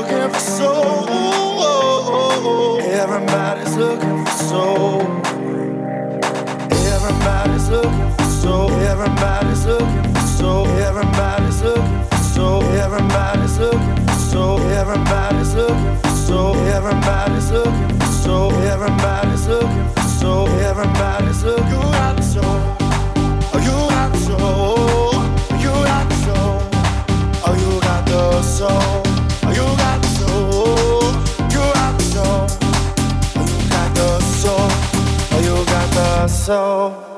looking for soul. Everybody's looking for soul. Everybody's looking for soul. Everybody's looking for soul. Everybody's looking for soul. Everybody's looking for soul. Everybody's looking for soul. Everybody's looking for soul. Everybody's looking for soul. Everybody's looking. You got soul. Oh, you got soul. You got soul. Oh, you got the soul. Soul.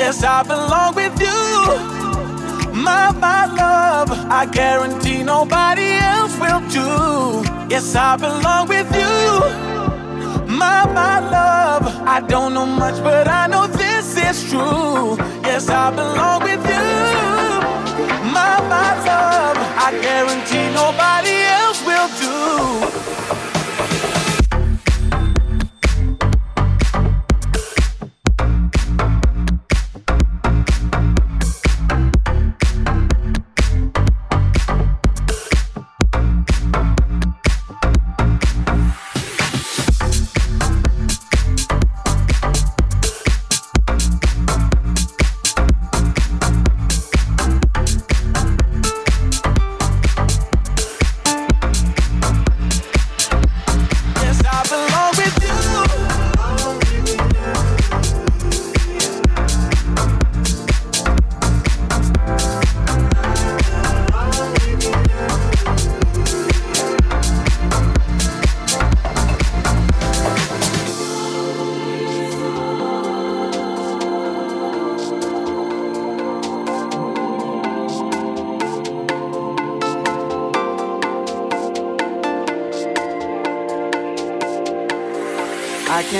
Yes, I belong with you. My, my love, I guarantee nobody else will do. Yes, I belong with you. My, my love, I don't know much, but I know this is true. Yes, I belong with you. My, my love, I guarantee nobody else will do.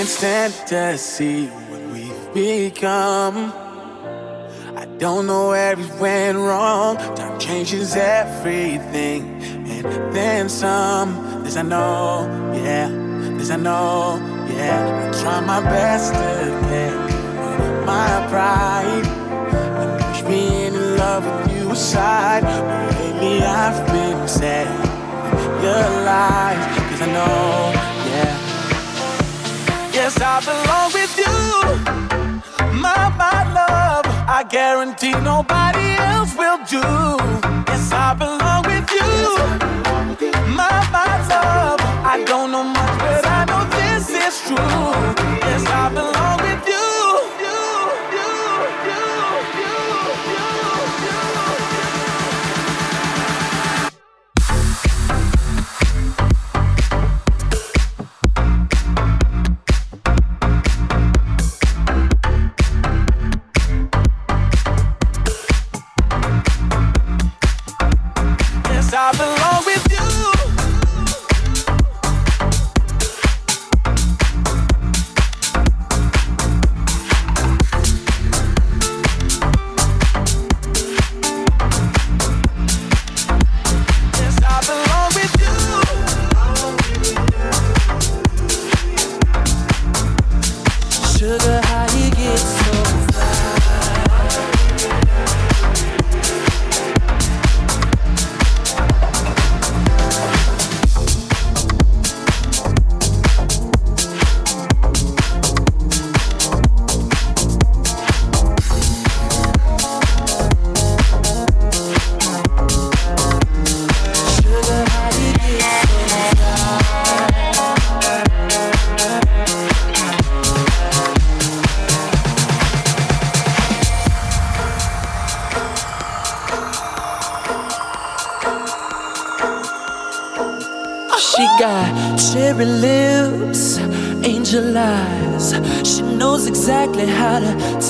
Can't stand to see what we've become. I don't know where we went wrong. Time changes everything, and then some. This I know, yeah. This I know, yeah. I try my best to get my pride and push being in love with you aside. But lately I've been sad. You're alive, cause I know, Yes, I belong with you. My, my love, I guarantee nobody else will do. Yes, I belong with you. My, my love, I don't know much, but I know this is true. Yes, I belong with you.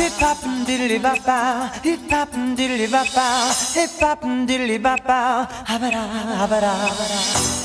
Hip hop diddly baba, hip hop diddly baba, hip hop diddly baba, habada habada habada.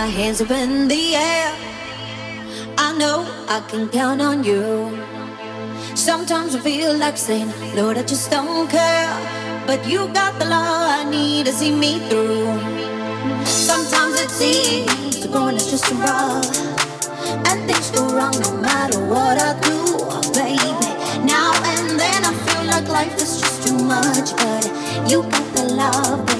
my hands up in the air. I know I can count on you. Sometimes I feel like saying, Lord, I just don't care. But you got the love I need to see me through. Sometimes it seems going is just too rough. And things go wrong no matter what I do, baby. Now and then I feel like life is just too much. But you got the love, baby.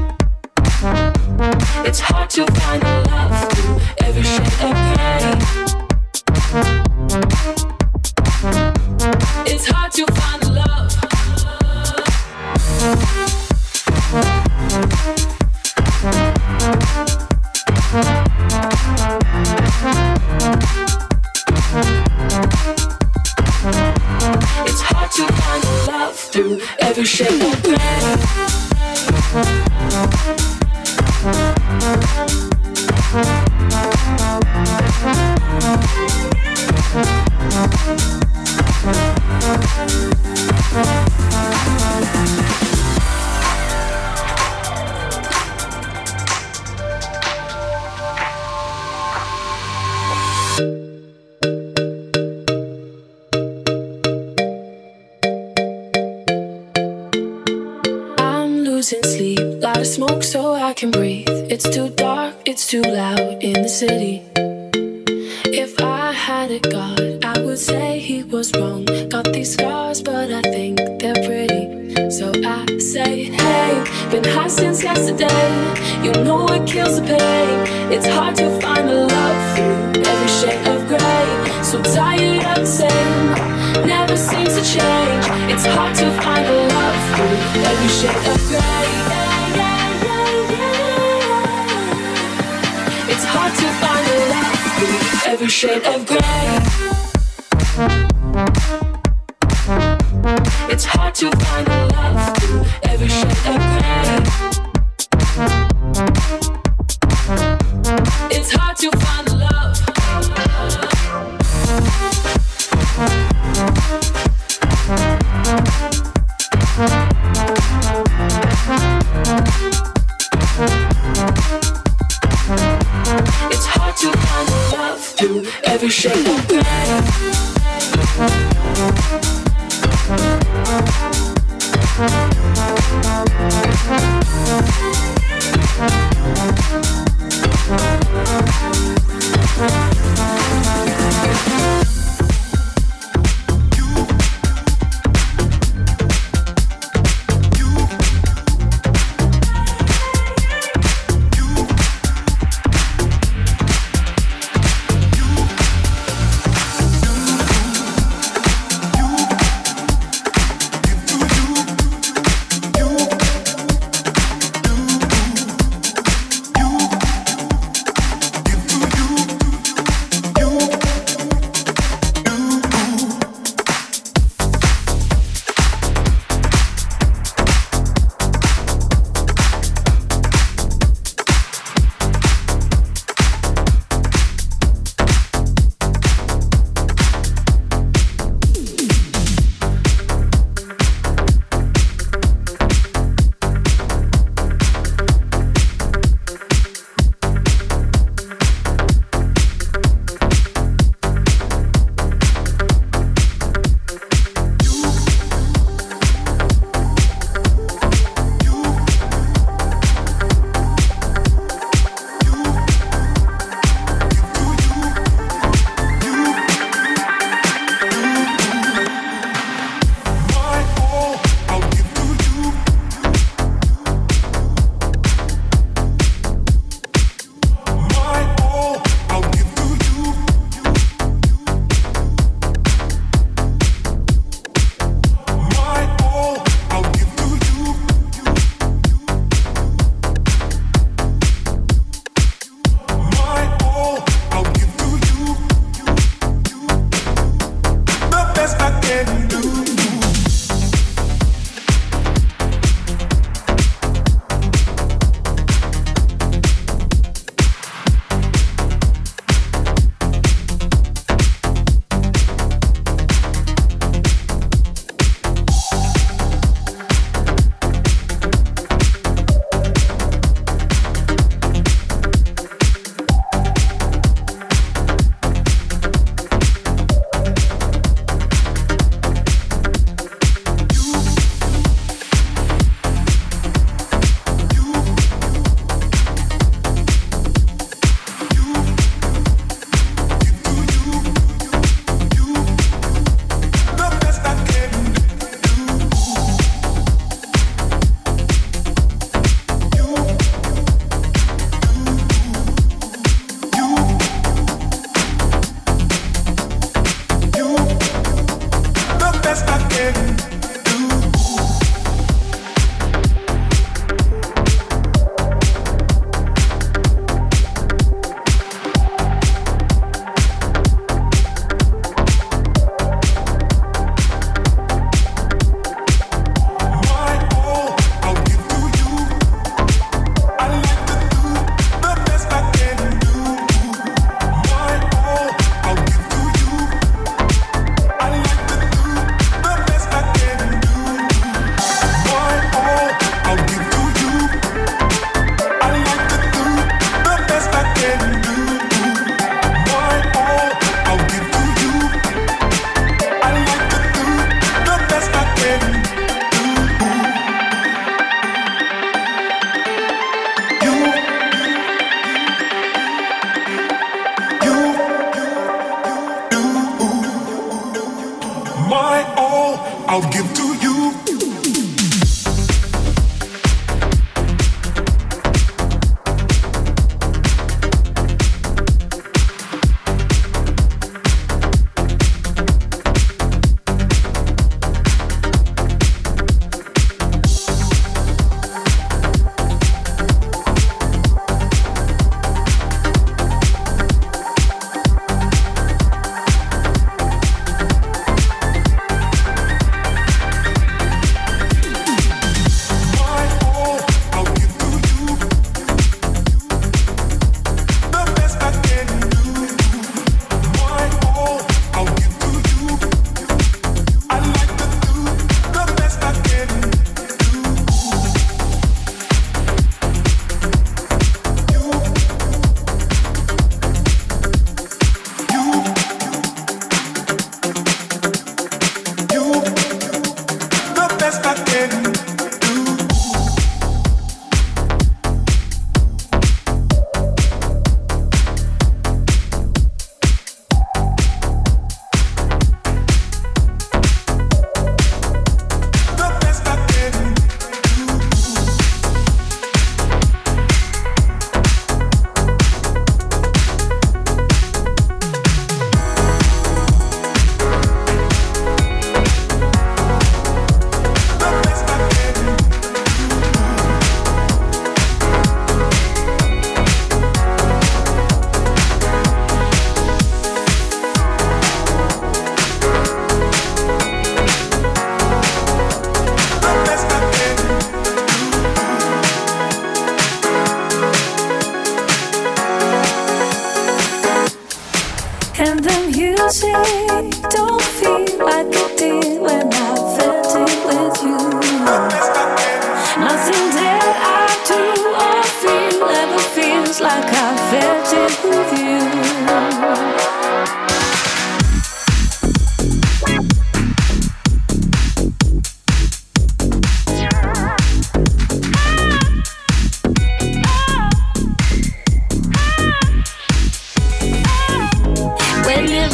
It's hard to find a love through every shade of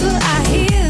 I hear.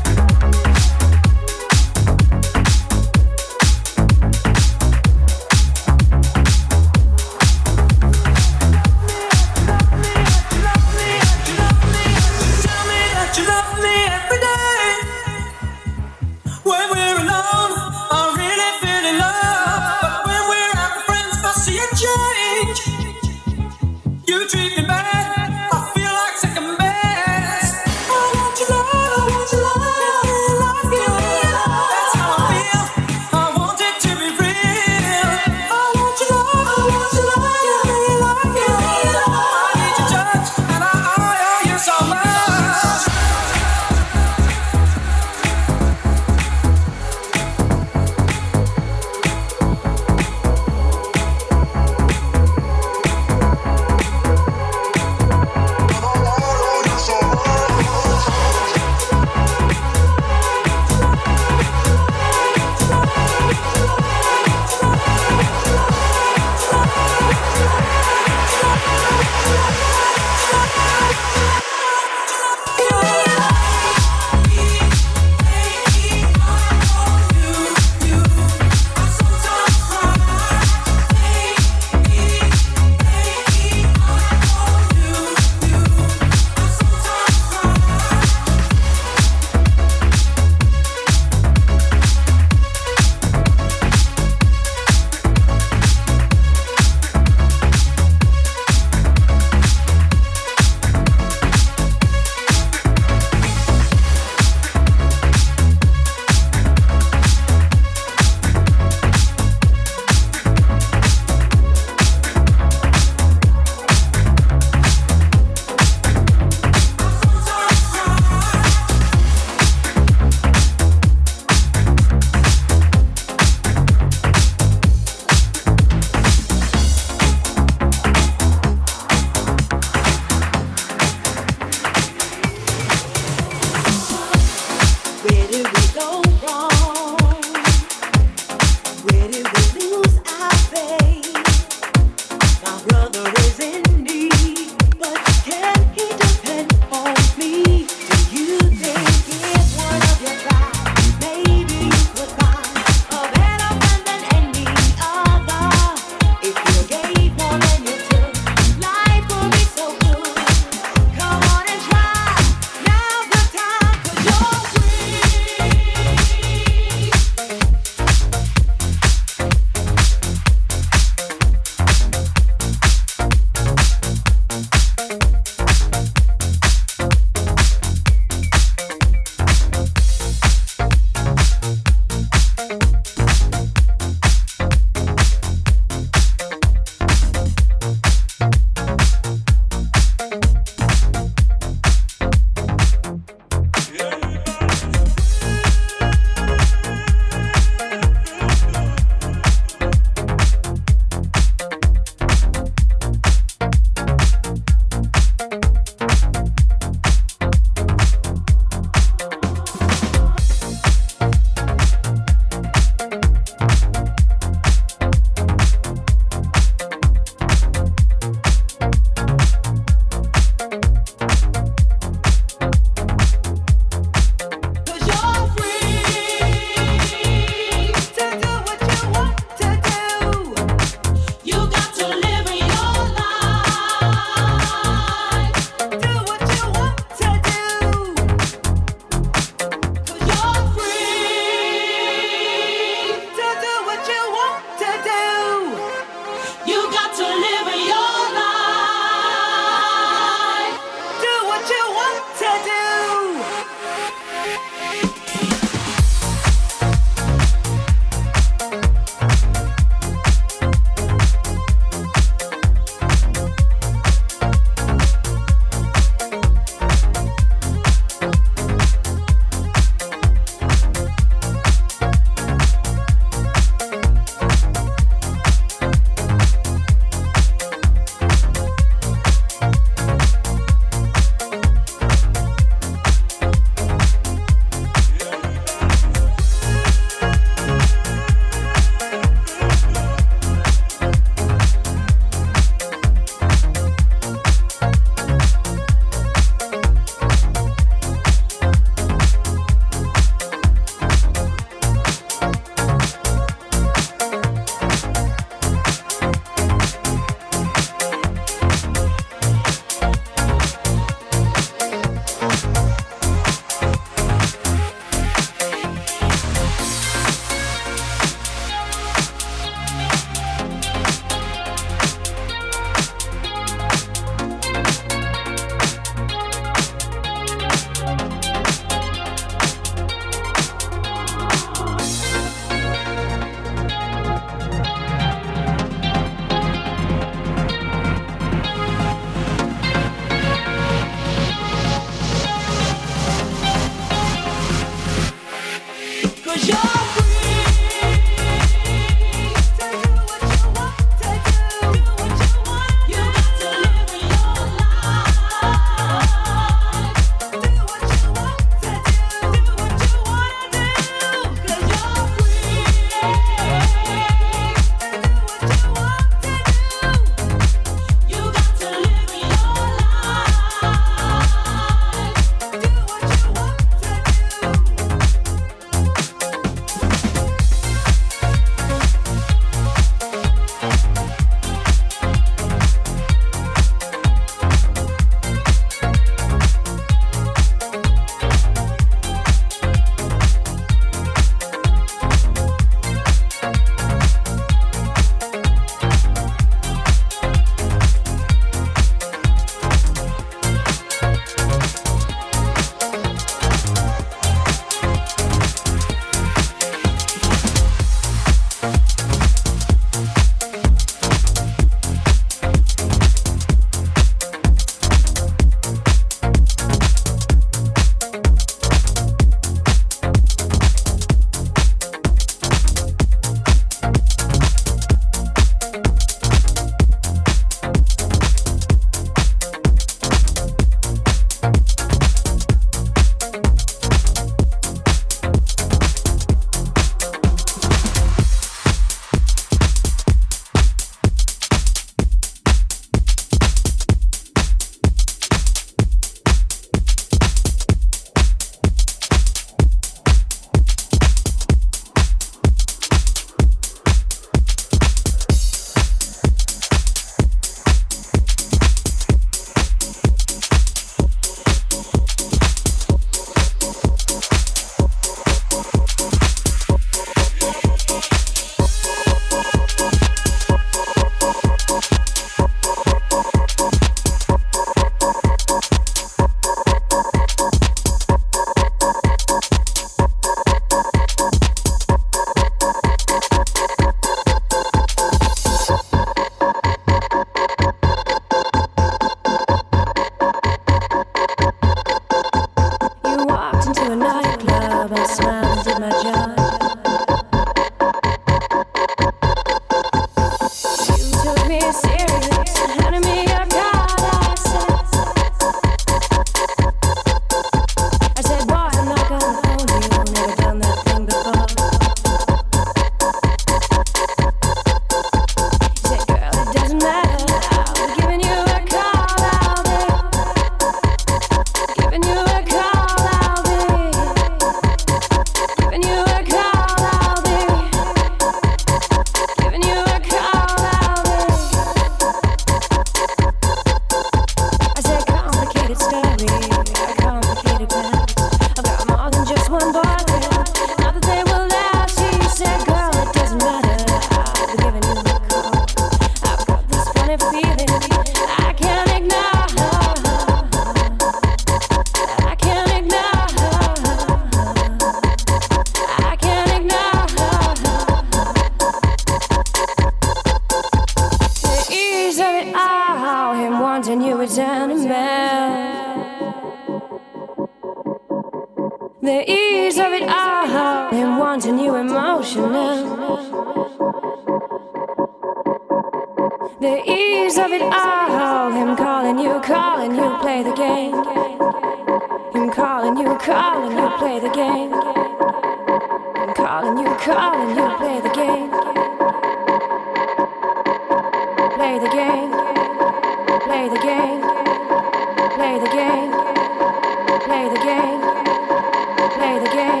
Play the game.